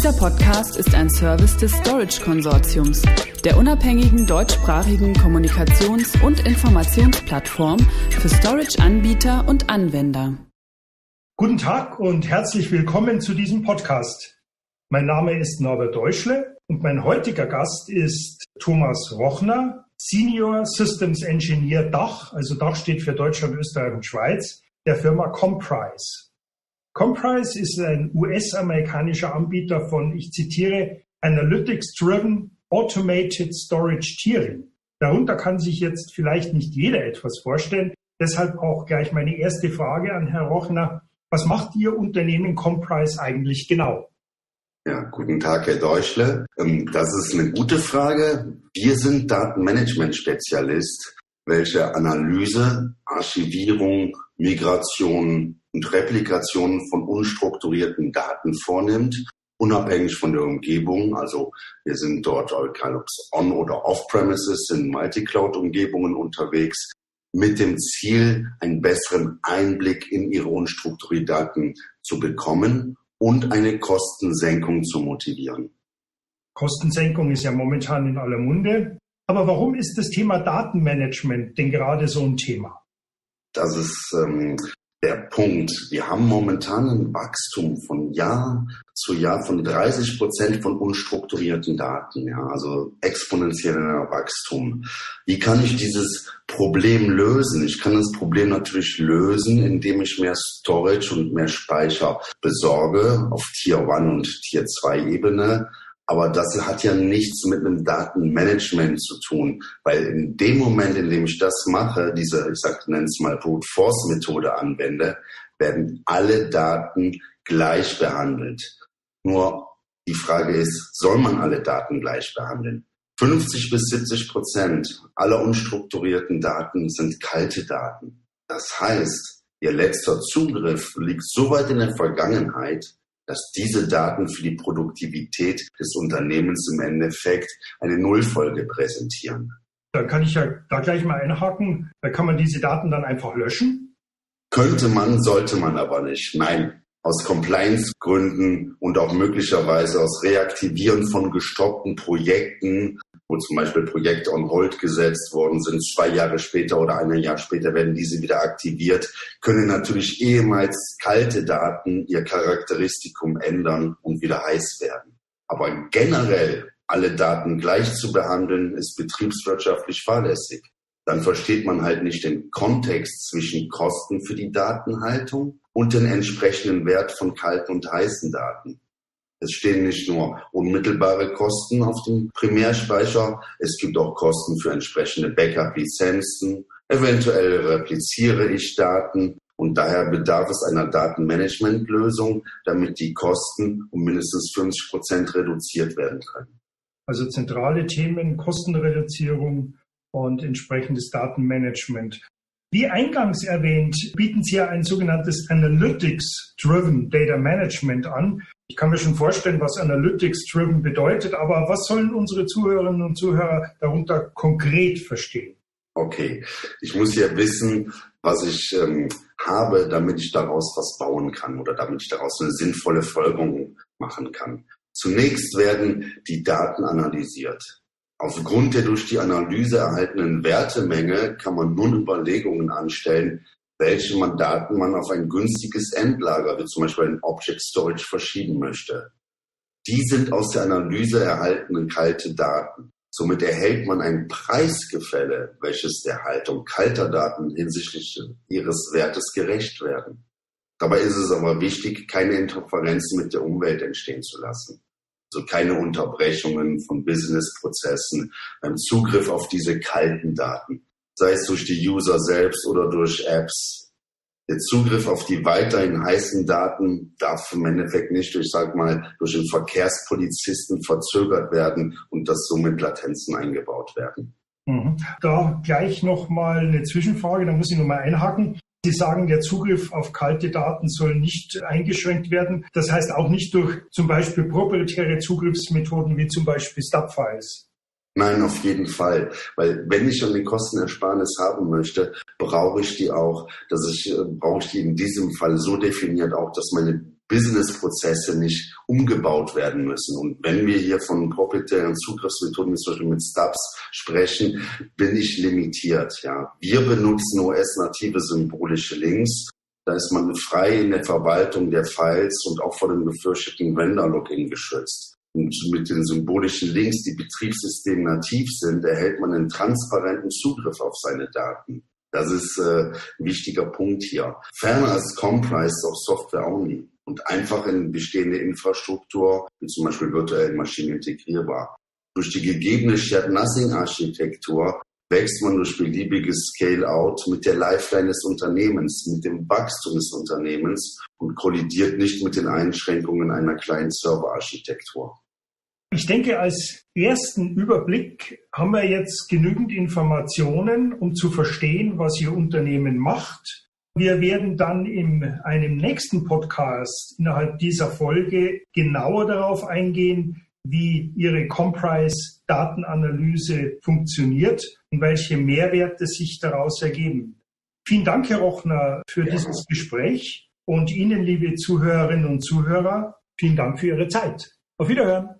Dieser Podcast ist ein Service des Storage Konsortiums, der unabhängigen deutschsprachigen Kommunikations- und Informationsplattform für Storage-Anbieter und Anwender. Guten Tag und herzlich willkommen zu diesem Podcast. Mein Name ist Norbert Deutschle und mein heutiger Gast ist Thomas Rochner, Senior Systems Engineer Dach, also Dach steht für Deutschland, Österreich und Schweiz, der Firma Comprise. Comprise ist ein US-amerikanischer Anbieter von, ich zitiere, Analytics-Driven Automated Storage Tiering. Darunter kann sich jetzt vielleicht nicht jeder etwas vorstellen. Deshalb auch gleich meine erste Frage an Herrn Rochner. Was macht Ihr Unternehmen Comprise eigentlich genau? Ja, guten Tag, Herr Deutschle. Ähm, das ist eine gute Frage. Wir sind Datenmanagement-Spezialist, welche Analyse, Archivierung, Migration und Replikation von unstrukturierten Daten vornimmt, unabhängig von der Umgebung. Also wir sind dort, egal ob es on- oder off-premises, in Multicloud-Umgebungen unterwegs, mit dem Ziel, einen besseren Einblick in ihre unstrukturierten Daten zu bekommen und eine Kostensenkung zu motivieren. Kostensenkung ist ja momentan in aller Munde. Aber warum ist das Thema Datenmanagement denn gerade so ein Thema? Das ist ähm, der Punkt. Wir haben momentan ein Wachstum von Jahr zu Jahr von 30 Prozent von unstrukturierten Daten, ja, also exponentieller Wachstum. Wie kann ich dieses Problem lösen? Ich kann das Problem natürlich lösen, indem ich mehr Storage und mehr Speicher besorge auf Tier 1 und Tier 2 Ebene. Aber das hat ja nichts mit einem Datenmanagement zu tun, weil in dem Moment, in dem ich das mache, diese, ich sag, nenne es mal Brute Force Methode anwende, werden alle Daten gleich behandelt. Nur die Frage ist, soll man alle Daten gleich behandeln? 50 bis 70 Prozent aller unstrukturierten Daten sind kalte Daten. Das heißt, ihr letzter Zugriff liegt so weit in der Vergangenheit, dass diese Daten für die Produktivität des Unternehmens im Endeffekt eine Nullfolge präsentieren. Da kann ich ja da gleich mal einhaken. Da kann man diese Daten dann einfach löschen? Könnte man, sollte man aber nicht. Nein, aus Compliance-Gründen und auch möglicherweise aus Reaktivieren von gestoppten Projekten wo zum Beispiel Projekte on hold gesetzt worden sind, zwei Jahre später oder ein Jahr später werden diese wieder aktiviert, können natürlich ehemals kalte Daten ihr Charakteristikum ändern und wieder heiß werden. Aber generell alle Daten gleich zu behandeln, ist betriebswirtschaftlich fahrlässig. Dann versteht man halt nicht den Kontext zwischen Kosten für die Datenhaltung und den entsprechenden Wert von kalten und heißen Daten. Es stehen nicht nur unmittelbare Kosten auf dem Primärspeicher, es gibt auch Kosten für entsprechende Backup-Lizenzen. Eventuell repliziere ich Daten und daher bedarf es einer Datenmanagement-Lösung, damit die Kosten um mindestens 50 Prozent reduziert werden können. Also zentrale Themen, Kostenreduzierung und entsprechendes Datenmanagement. Wie eingangs erwähnt, bieten Sie ja ein sogenanntes Analytics-Driven Data Management an. Ich kann mir schon vorstellen, was Analytics-Driven bedeutet, aber was sollen unsere Zuhörerinnen und Zuhörer darunter konkret verstehen? Okay, ich muss ja wissen, was ich ähm, habe, damit ich daraus was bauen kann oder damit ich daraus eine sinnvolle Folgerung machen kann. Zunächst werden die Daten analysiert. Aufgrund der durch die Analyse erhaltenen Wertemenge kann man nun Überlegungen anstellen, welche Mandaten man auf ein günstiges Endlager, wie zum Beispiel ein Object Storage, verschieben möchte. Die sind aus der Analyse erhaltenen kalte Daten. Somit erhält man ein Preisgefälle, welches der Haltung kalter Daten hinsichtlich ihres Wertes gerecht werden. Dabei ist es aber wichtig, keine Interferenzen mit der Umwelt entstehen zu lassen so keine Unterbrechungen von Businessprozessen beim Zugriff auf diese kalten Daten, sei es durch die User selbst oder durch Apps. Der Zugriff auf die weiterhin heißen Daten darf im Endeffekt nicht durch, sag mal, durch den Verkehrspolizisten verzögert werden und dass somit Latenzen eingebaut werden. Mhm. Da gleich nochmal eine Zwischenfrage, da muss ich nochmal einhaken. Sie sagen, der Zugriff auf kalte Daten soll nicht eingeschränkt werden. Das heißt auch nicht durch zum Beispiel proprietäre Zugriffsmethoden wie zum Beispiel Stubfiles. Nein, auf jeden Fall. Weil wenn ich schon die Kostenersparnis haben möchte, brauche ich die auch, dass ich, äh, brauche ich die in diesem Fall so definiert auch, dass meine Businessprozesse nicht umgebaut werden müssen. Und wenn wir hier von proprietären Zugriffsmethoden, zum Beispiel mit Stubs sprechen, bin ich limitiert. Ja, wir benutzen OS-native symbolische Links. Da ist man frei in der Verwaltung der Files und auch vor dem gefürchteten Vendor-Login geschützt. Und mit den symbolischen Links, die betriebssystemnativ sind, erhält man einen transparenten Zugriff auf seine Daten. Das ist äh, ein wichtiger Punkt hier. Ferner ist Comprise auch Software only und einfach in bestehende Infrastruktur, wie zum Beispiel virtuellen Maschinen integrierbar. Durch die gegebene Shared Nothing Architektur wächst man durch beliebiges Scale-out mit der Lifeline des Unternehmens, mit dem Wachstum des Unternehmens und kollidiert nicht mit den Einschränkungen einer kleinen Serverarchitektur. Ich denke, als ersten Überblick haben wir jetzt genügend Informationen, um zu verstehen, was Ihr Unternehmen macht. Wir werden dann in einem nächsten Podcast innerhalb dieser Folge genauer darauf eingehen, wie Ihre Comprise-Datenanalyse funktioniert und welche Mehrwerte sich daraus ergeben. Vielen Dank, Herr Rochner, für ja. dieses Gespräch und Ihnen, liebe Zuhörerinnen und Zuhörer, vielen Dank für Ihre Zeit. Auf Wiederhören.